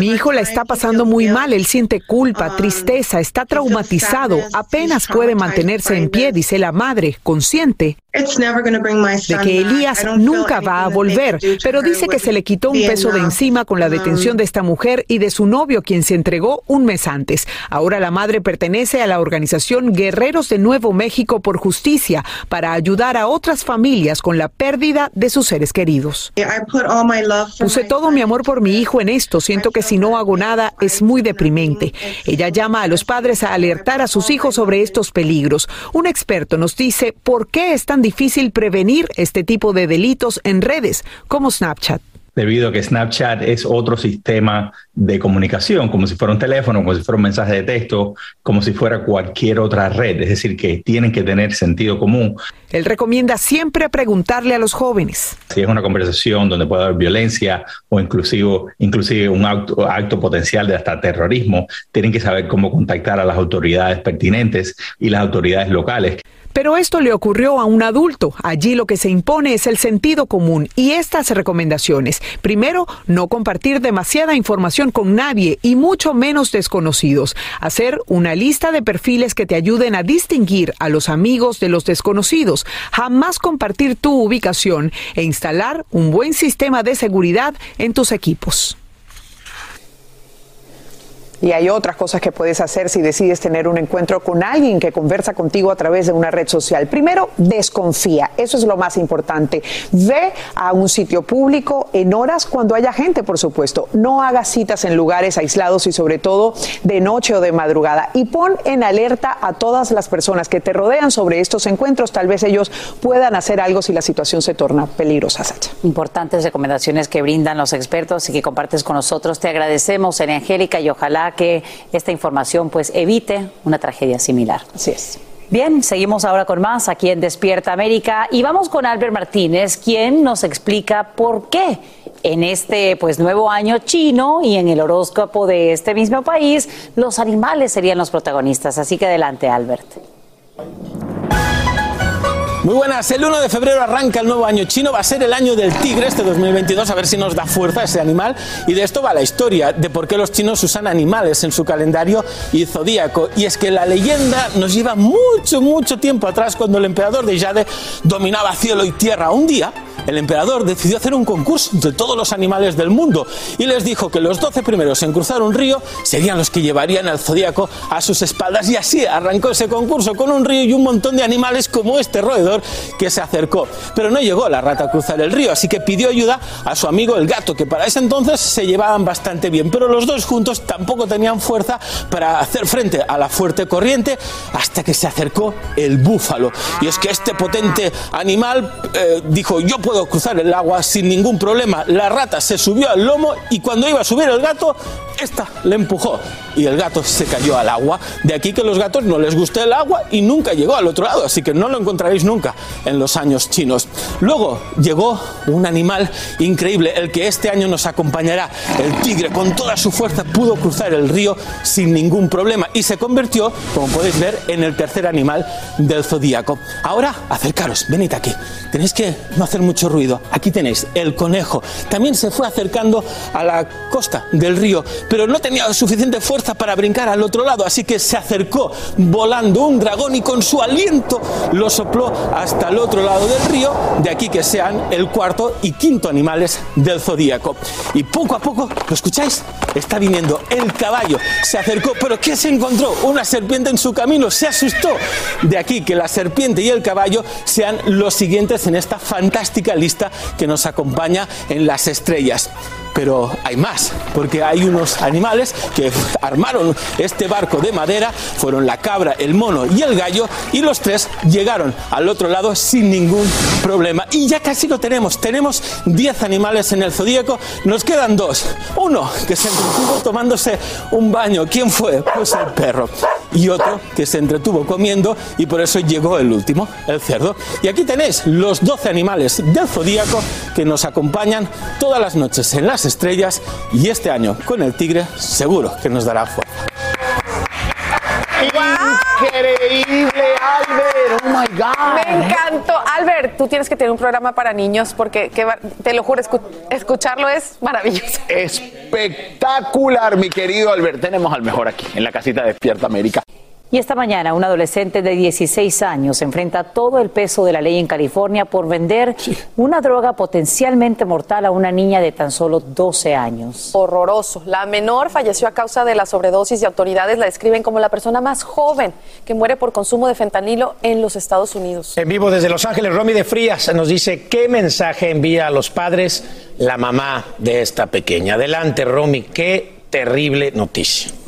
Mi hijo la está pasando muy mal, él siente culpa, tristeza, está traumatizado, apenas puede mantenerse en pie, dice la madre, consciente de que Elías nunca va a volver, pero dice que se le quitó un peso de encima con la detención de esta mujer y de su novio, quien se entregó un mes antes. Ahora la madre pertenece a la organización Guerreros de Nuevo México por Justicia para ayudar a otras familias con la pérdida de sus seres queridos. Puse todo mi amor por mi hijo en esto. Siento que si no hago nada es muy deprimente. Ella llama a los padres a alertar a sus hijos sobre estos peligros. Un experto nos dice por qué es tan difícil prevenir este tipo de delitos en redes como Snapchat debido a que Snapchat es otro sistema de comunicación, como si fuera un teléfono, como si fuera un mensaje de texto, como si fuera cualquier otra red, es decir, que tienen que tener sentido común. Él recomienda siempre preguntarle a los jóvenes. Si es una conversación donde puede haber violencia o inclusive, inclusive un acto, acto potencial de hasta terrorismo, tienen que saber cómo contactar a las autoridades pertinentes y las autoridades locales. Pero esto le ocurrió a un adulto. Allí lo que se impone es el sentido común y estas recomendaciones. Primero, no compartir demasiada información con nadie y mucho menos desconocidos. Hacer una lista de perfiles que te ayuden a distinguir a los amigos de los desconocidos. Jamás compartir tu ubicación e instalar un buen sistema de seguridad en tus equipos. Y hay otras cosas que puedes hacer si decides tener un encuentro con alguien que conversa contigo a través de una red social. Primero, desconfía. Eso es lo más importante. Ve a un sitio público en horas cuando haya gente, por supuesto. No hagas citas en lugares aislados y sobre todo de noche o de madrugada. Y pon en alerta a todas las personas que te rodean sobre estos encuentros. Tal vez ellos puedan hacer algo si la situación se torna peligrosa, Sacha. Importantes recomendaciones que brindan los expertos y que compartes con nosotros. Te agradecemos, Angélica, y ojalá que esta información pues evite una tragedia similar. Así es. Bien, seguimos ahora con más aquí en Despierta América y vamos con Albert Martínez, quien nos explica por qué en este pues nuevo año chino y en el horóscopo de este mismo país los animales serían los protagonistas. Así que adelante, Albert. Muy buenas, el 1 de febrero arranca el nuevo año chino, va a ser el año del tigre este 2022, a ver si nos da fuerza ese animal. Y de esto va la historia, de por qué los chinos usan animales en su calendario y zodíaco. Y es que la leyenda nos lleva mucho, mucho tiempo atrás, cuando el emperador de Jade dominaba cielo y tierra. Un día, el emperador decidió hacer un concurso de todos los animales del mundo y les dijo que los 12 primeros en cruzar un río serían los que llevarían al zodíaco a sus espaldas. Y así arrancó ese concurso con un río y un montón de animales como este roedor que se acercó. Pero no llegó la rata a cruzar el río, así que pidió ayuda a su amigo el gato, que para ese entonces se llevaban bastante bien. Pero los dos juntos tampoco tenían fuerza para hacer frente a la fuerte corriente hasta que se acercó el búfalo. Y es que este potente animal eh, dijo, yo puedo cruzar el agua sin ningún problema. La rata se subió al lomo y cuando iba a subir el gato, esta le empujó y el gato se cayó al agua. De aquí que los gatos no les guste el agua y nunca llegó al otro lado, así que no lo encontraréis nunca en los años chinos. Luego llegó un animal increíble, el que este año nos acompañará. El tigre con toda su fuerza pudo cruzar el río sin ningún problema y se convirtió, como podéis ver, en el tercer animal del zodíaco. Ahora, acercaros, venid aquí. Tenéis que no hacer mucho ruido. Aquí tenéis el conejo. También se fue acercando a la costa del río, pero no tenía suficiente fuerza para brincar al otro lado, así que se acercó volando un dragón y con su aliento lo sopló hasta el otro lado del río, de aquí que sean el cuarto y quinto animales del zodíaco. Y poco a poco, ¿lo escucháis? Está viniendo el caballo, se acercó, pero ¿qué se encontró? Una serpiente en su camino, se asustó. De aquí que la serpiente y el caballo sean los siguientes en esta fantástica lista que nos acompaña en las estrellas. Pero hay más, porque hay unos animales que armaron este barco de madera, fueron la cabra, el mono y el gallo, y los tres llegaron al otro lado sin ningún problema. Y ya casi lo tenemos, tenemos 10 animales en el zodíaco, nos quedan dos. Uno que se entretuvo tomándose un baño, ¿quién fue? Pues el perro. Y otro que se entretuvo comiendo y por eso llegó el último, el cerdo. Y aquí tenéis los 12 animales del zodíaco que nos acompañan todas las noches en las estrellas y este año con el tigre seguro que nos dará fuerza. Increíble, Albert. Oh my God. Me encantó. Albert, tú tienes que tener un programa para niños porque que te lo juro, escu- escucharlo es maravilloso. Espectacular, mi querido Albert. Tenemos al mejor aquí, en la casita Despierta América. Y esta mañana un adolescente de 16 años enfrenta todo el peso de la ley en California por vender una droga potencialmente mortal a una niña de tan solo 12 años. Horroroso. La menor falleció a causa de la sobredosis y autoridades la describen como la persona más joven que muere por consumo de fentanilo en los Estados Unidos. En vivo desde Los Ángeles, Romy de Frías nos dice qué mensaje envía a los padres la mamá de esta pequeña. Adelante, Romy, qué terrible noticia.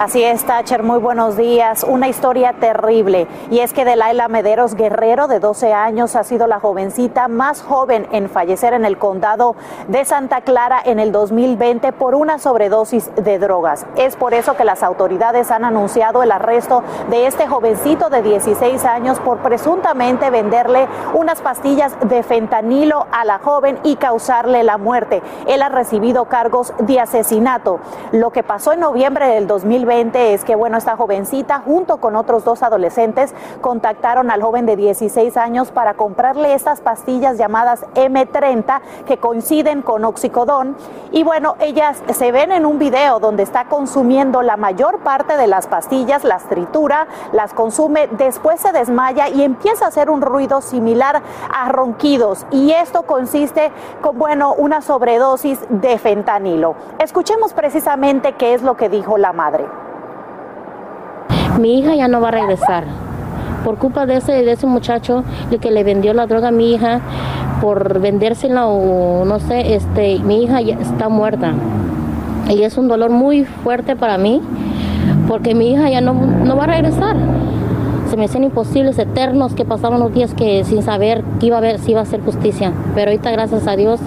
Así es, Thatcher, muy buenos días. Una historia terrible. Y es que Delaila Mederos Guerrero, de 12 años, ha sido la jovencita más joven en fallecer en el condado de Santa Clara en el 2020 por una sobredosis de drogas. Es por eso que las autoridades han anunciado el arresto de este jovencito de 16 años por presuntamente venderle unas pastillas de fentanilo a la joven y causarle la muerte. Él ha recibido cargos de asesinato. Lo que pasó en noviembre del 2020 es que, bueno, esta jovencita, junto con otros dos adolescentes, contactaron al joven de 16 años para comprarle estas pastillas llamadas M30 que coinciden con oxicodón. Y bueno, ellas se ven en un video donde está consumiendo la mayor parte de las pastillas, las tritura, las consume, después se desmaya y empieza a hacer un ruido similar a ronquidos. Y esto consiste con, bueno, una sobredosis de fentanilo. Escuchemos precisamente qué es lo que dijo la madre. Mi hija ya no va a regresar. Por culpa de ese, de ese muchacho que le vendió la droga a mi hija, por vendérsela o no sé, este, mi hija ya está muerta. Y es un dolor muy fuerte para mí, porque mi hija ya no, no va a regresar. Se me hacían imposibles, eternos, que pasaban los días que sin saber iba a ver si iba a hacer justicia. Pero ahorita, gracias a Dios,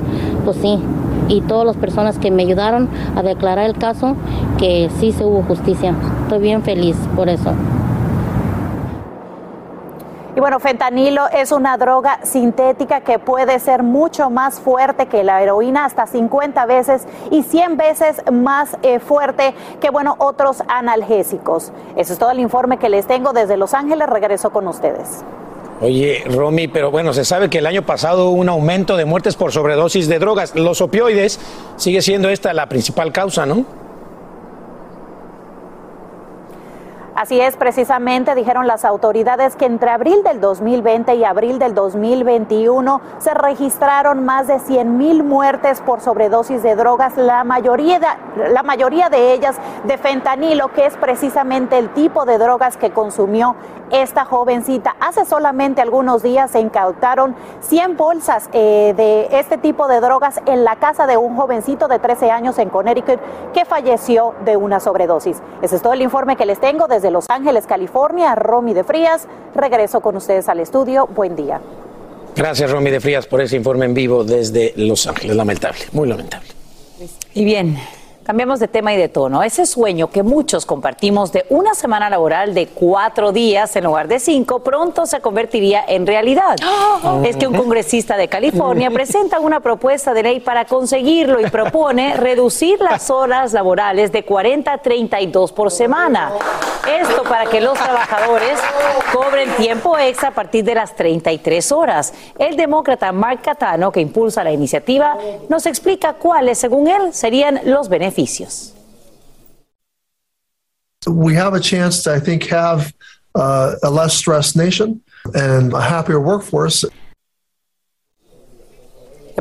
pues sí. Y todas las personas que me ayudaron a declarar el caso, que sí se hubo justicia. Estoy bien feliz por eso. Y bueno, fentanilo es una droga sintética que puede ser mucho más fuerte que la heroína, hasta 50 veces y 100 veces más eh, fuerte que, bueno, otros analgésicos. Eso es todo el informe que les tengo desde Los Ángeles. Regreso con ustedes. Oye, Romy, pero bueno, se sabe que el año pasado hubo un aumento de muertes por sobredosis de drogas. Los opioides sigue siendo esta la principal causa, ¿no? Así es, precisamente dijeron las autoridades que entre abril del 2020 y abril del 2021 se registraron más de 100 mil muertes por sobredosis de drogas, la mayoría, de, la mayoría de ellas de fentanilo, que es precisamente el tipo de drogas que consumió esta jovencita. Hace solamente algunos días se incautaron 100 bolsas eh, de este tipo de drogas en la casa de un jovencito de 13 años en Connecticut que falleció de una sobredosis. Ese es todo el informe que les tengo desde Los Ángeles, California. Romy de Frías, regreso con ustedes al estudio. Buen día. Gracias, Romy de Frías, por ese informe en vivo desde Los Ángeles. Lamentable, muy lamentable. Y bien, Cambiamos de tema y de tono. Ese sueño que muchos compartimos de una semana laboral de cuatro días en lugar de cinco pronto se convertiría en realidad. Es que un congresista de California presenta una propuesta de ley para conseguirlo y propone reducir las horas laborales de 40 a 32 por semana. Esto para que los trabajadores cobren tiempo extra a partir de las 33 horas. El demócrata Mark Catano, que impulsa la iniciativa, nos explica cuáles, según él, serían los beneficios beneficios. We have a chance to, I think, have uh, a less stressed nation and a happier workforce.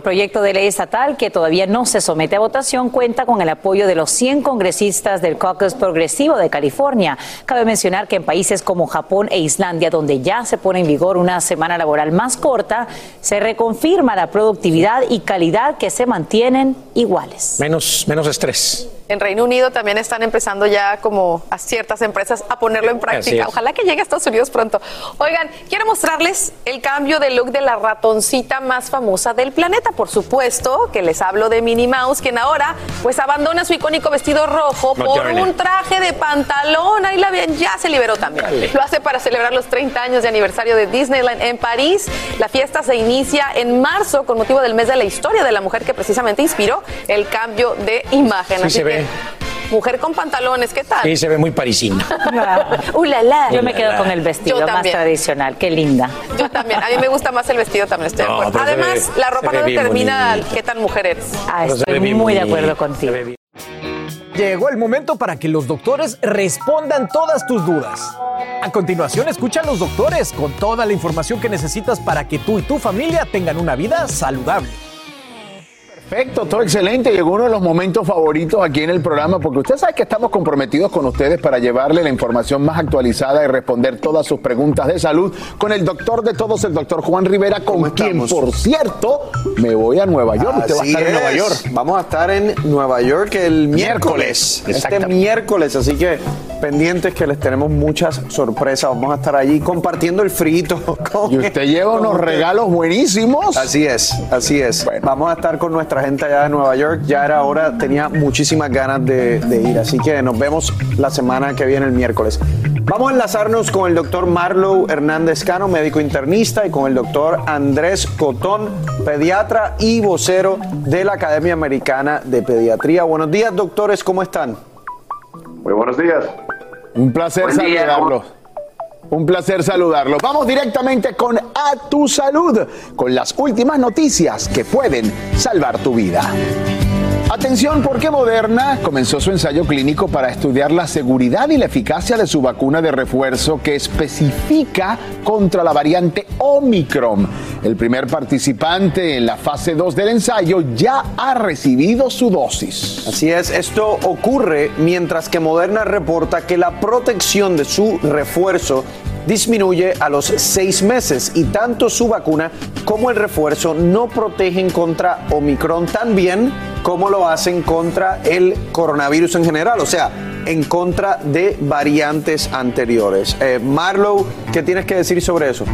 El proyecto de ley estatal, que todavía no se somete a votación, cuenta con el apoyo de los 100 congresistas del Caucus Progresivo de California. Cabe mencionar que en países como Japón e Islandia, donde ya se pone en vigor una semana laboral más corta, se reconfirma la productividad y calidad que se mantienen iguales. Menos, menos estrés. En Reino Unido también están empezando ya como a ciertas empresas a ponerlo en práctica. Ojalá que llegue a Estados Unidos pronto. Oigan, quiero mostrarles el cambio de look de la ratoncita más famosa del planeta. Por supuesto que les hablo de Minnie Mouse, quien ahora pues abandona su icónico vestido rojo por un traje de pantalón. Ahí la ven, ya se liberó también. Lo hace para celebrar los 30 años de aniversario de Disneyland en París. La fiesta se inicia en marzo con motivo del mes de la historia de la mujer que precisamente inspiró el cambio de imagen. Sí, se ve. Mujer con pantalones, ¿qué tal? Sí, se ve muy parisina. uh, la, la. Yo me quedo con el vestido más tradicional, qué linda. Yo también, a mí me gusta más el vestido también, estoy de acuerdo. Además, la ropa no determina qué tan mujer eres. Ah, estoy muy de acuerdo contigo. Llegó el momento para que los doctores respondan todas tus dudas. A continuación, escucha a los doctores con toda la información que necesitas para que tú y tu familia tengan una vida saludable. Perfecto, todo excelente. Llegó uno de los momentos favoritos aquí en el programa porque usted sabe que estamos comprometidos con ustedes para llevarle la información más actualizada y responder todas sus preguntas de salud con el doctor de todos, el doctor Juan Rivera, con quien, por cierto, me voy a Nueva York. usted va a estar en Nueva York. Vamos a estar en Nueva York el miércoles. Este miércoles, así que pendientes que les tenemos muchas sorpresas. Vamos a estar allí compartiendo el frito. y usted lleva unos regalos buenísimos. Así es, así es. Vamos a estar con nuestra gente allá de Nueva York. Ya era hora, tenía muchísimas ganas de, de ir. Así que nos vemos la semana que viene, el miércoles. Vamos a enlazarnos con el doctor Marlow Hernández Cano, médico internista, y con el doctor Andrés Cotón, pediatra y vocero de la Academia Americana de Pediatría. Buenos días, doctores, ¿cómo están? Muy buenos días. Un placer Buen día. Un placer saludarlo. Vamos directamente con A Tu Salud, con las últimas noticias que pueden salvar tu vida. Atención porque Moderna comenzó su ensayo clínico para estudiar la seguridad y la eficacia de su vacuna de refuerzo que especifica contra la variante Omicron. El primer participante en la fase 2 del ensayo ya ha recibido su dosis. Así es, esto ocurre mientras que Moderna reporta que la protección de su refuerzo disminuye a los seis meses y tanto su vacuna como el refuerzo no protegen contra Omicron tan como lo hacen contra el coronavirus en general, o sea, en contra de variantes anteriores. Eh, Marlow, ¿qué tienes que decir sobre eso?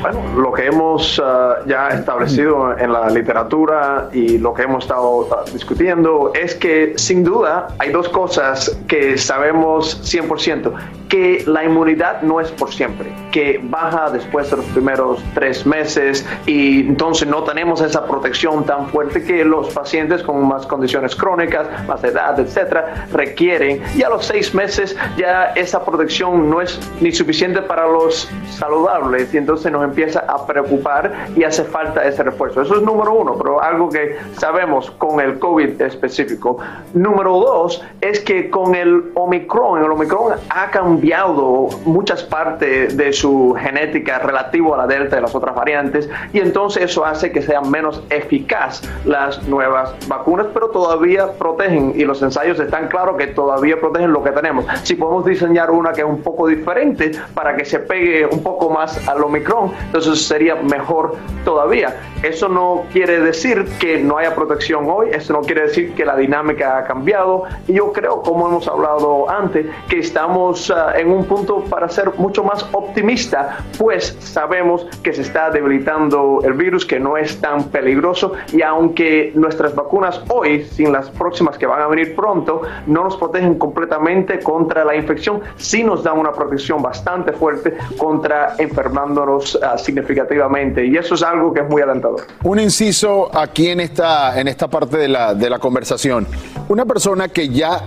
Bueno, lo que hemos uh, ya establecido en la literatura y lo que hemos estado uh, discutiendo es que sin duda hay dos cosas que sabemos 100%. que la inmunidad no es por siempre, que baja después de los primeros tres meses y entonces no tenemos esa protección tan fuerte que los pacientes con más condiciones crónicas, más edad, etcétera, requieren. Y a los seis meses ya esa protección no es ni suficiente para los saludables y entonces nos empieza a preocupar y hace falta ese refuerzo. Eso es número uno, pero algo que sabemos con el COVID específico. Número dos es que con el Omicron, el Omicron ha cambiado muchas partes de su genética relativo a la Delta y las otras variantes y entonces eso hace que sean menos eficaz las nuevas vacunas, pero todavía protegen y los ensayos están claros que todavía protegen lo que tenemos. Si podemos diseñar una que es un poco diferente para que se pegue un poco más al Omicron, entonces sería mejor todavía. Eso no quiere decir que no haya protección hoy, eso no quiere decir que la dinámica ha cambiado y yo creo, como hemos hablado antes, que estamos ah, en un punto para ser mucho más optimista, pues sabemos que se está debilitando el virus, que no es tan peligroso y aunque nuestras vacunas hoy, sin las próximas que van a venir pronto, no nos protegen completamente contra la infección, sí nos dan una protección bastante fuerte contra enfermándonos significativamente y eso es algo que es muy alentador. Un inciso aquí en esta, en esta parte de la, de la conversación. Una persona que ya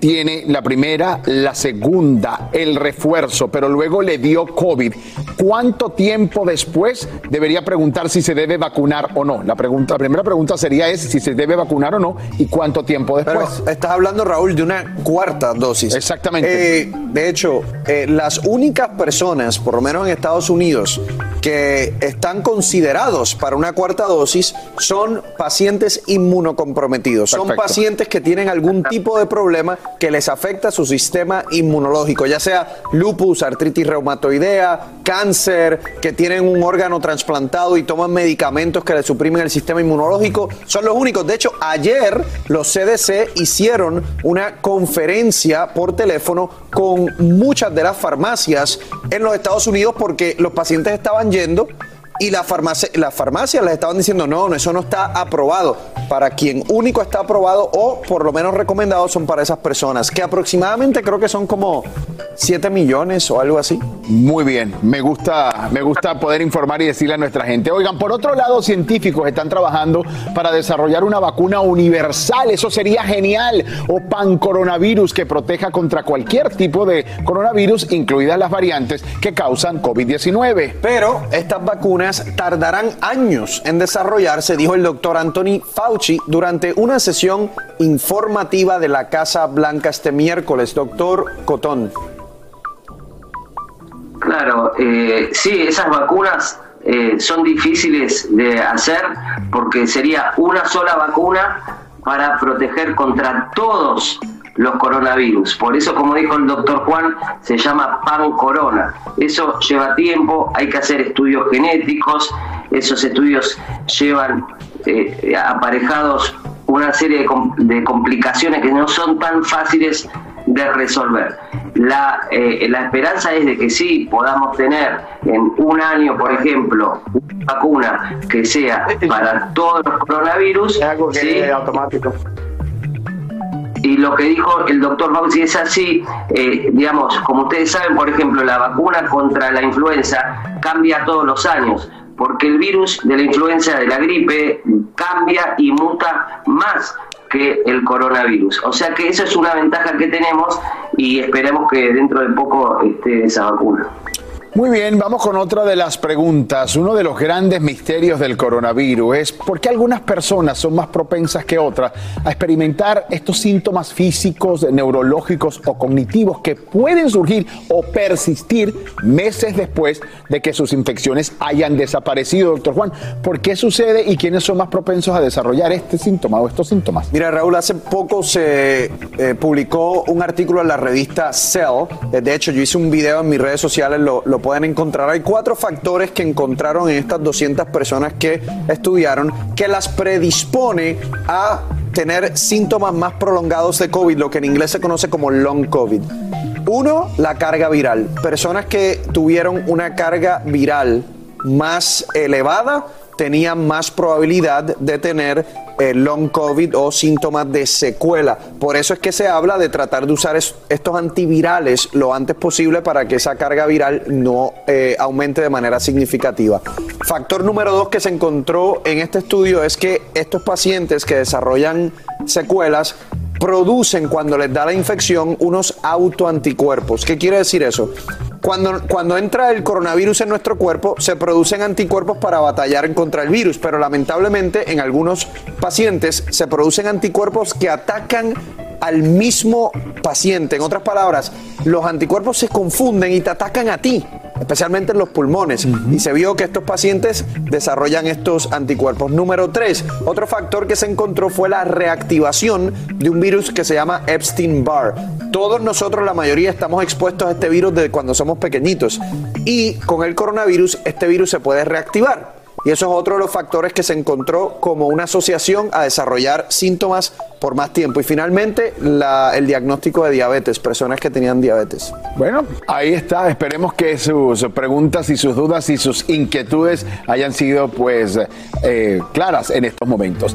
tiene la primera, la segunda, el refuerzo, pero luego le dio COVID. ¿Cuánto tiempo después debería preguntar si se debe vacunar o no? La, pregunta, la primera pregunta sería es si se debe vacunar o no y cuánto tiempo después. estás hablando, Raúl, de una cuarta dosis. Exactamente. Eh, de hecho, eh, las únicas personas, por lo menos en Estados Unidos, que están considerados para una cuarta dosis son pacientes inmunocomprometidos. Son pacientes que tienen algún tipo de problema que les afecta su sistema inmunológico, ya sea lupus, artritis reumatoidea, cáncer, que tienen un órgano trasplantado y toman medicamentos que les suprimen el sistema inmunológico, son los únicos. De hecho, ayer los CDC hicieron una conferencia por teléfono con muchas de las farmacias en los Estados Unidos porque los pacientes estaban y la farmacia, las farmacias les estaban diciendo, no, no, eso no está aprobado. Para quien único está aprobado o por lo menos recomendado son para esas personas, que aproximadamente creo que son como 7 millones o algo así. Muy bien, me gusta, me gusta poder informar y decirle a nuestra gente. Oigan, por otro lado, científicos están trabajando para desarrollar una vacuna universal, eso sería genial, o pan-coronavirus que proteja contra cualquier tipo de coronavirus, incluidas las variantes que causan COVID-19. Pero estas vacunas tardarán años en desarrollarse, dijo el doctor Anthony Fauci durante una sesión informativa de la Casa Blanca este miércoles. Doctor Cotón. Claro, eh, sí, esas vacunas eh, son difíciles de hacer porque sería una sola vacuna para proteger contra todos los coronavirus. Por eso, como dijo el doctor Juan, se llama pan corona. Eso lleva tiempo, hay que hacer estudios genéticos, esos estudios llevan eh, aparejados una serie de, complicaciones que no son tan fáciles de resolver. La, eh, la esperanza es de que sí podamos tener en un año, por ejemplo, una vacuna que sea para todos los coronavirus. Es algo que es automático y lo que dijo el doctor Fauci es así, eh, digamos, como ustedes saben, por ejemplo, la vacuna contra la influenza cambia todos los años, porque el virus de la influenza, de la gripe, cambia y muta más que el coronavirus. O sea que esa es una ventaja que tenemos y esperemos que dentro de poco esté esa vacuna. Muy bien, vamos con otra de las preguntas. Uno de los grandes misterios del coronavirus es por qué algunas personas son más propensas que otras a experimentar estos síntomas físicos, neurológicos o cognitivos que pueden surgir o persistir meses después de que sus infecciones hayan desaparecido. Doctor Juan, ¿por qué sucede y quiénes son más propensos a desarrollar este síntoma o estos síntomas? Mira, Raúl, hace poco se eh, publicó un artículo en la revista Cell. Eh, de hecho, yo hice un video en mis redes sociales, lo, lo pueden encontrar. Hay cuatro factores que encontraron en estas 200 personas que estudiaron que las predispone a tener síntomas más prolongados de COVID, lo que en inglés se conoce como long COVID. Uno, la carga viral. Personas que tuvieron una carga viral más elevada tenían más probabilidad de tener eh, long COVID o síntomas de secuela. Por eso es que se habla de tratar de usar estos antivirales lo antes posible para que esa carga viral no eh, aumente de manera significativa. Factor número dos que se encontró en este estudio es que estos pacientes que desarrollan secuelas producen cuando les da la infección unos autoanticuerpos. ¿Qué quiere decir eso? Cuando, cuando entra el coronavirus en nuestro cuerpo, se producen anticuerpos para batallar contra el virus, pero lamentablemente en algunos pacientes se producen anticuerpos que atacan al mismo paciente. En otras palabras, los anticuerpos se confunden y te atacan a ti, especialmente en los pulmones. Y se vio que estos pacientes desarrollan estos anticuerpos. Número tres, otro factor que se encontró fue la reactivación de un virus que se llama Epstein-Barr. Todos nosotros, la mayoría, estamos expuestos a este virus desde cuando somos pequeñitos. Y con el coronavirus, este virus se puede reactivar. Y eso es otro de los factores que se encontró como una asociación a desarrollar síntomas por más tiempo. Y finalmente, el diagnóstico de diabetes, personas que tenían diabetes. Bueno, ahí está. Esperemos que sus preguntas y sus dudas y sus inquietudes hayan sido pues eh, claras en estos momentos.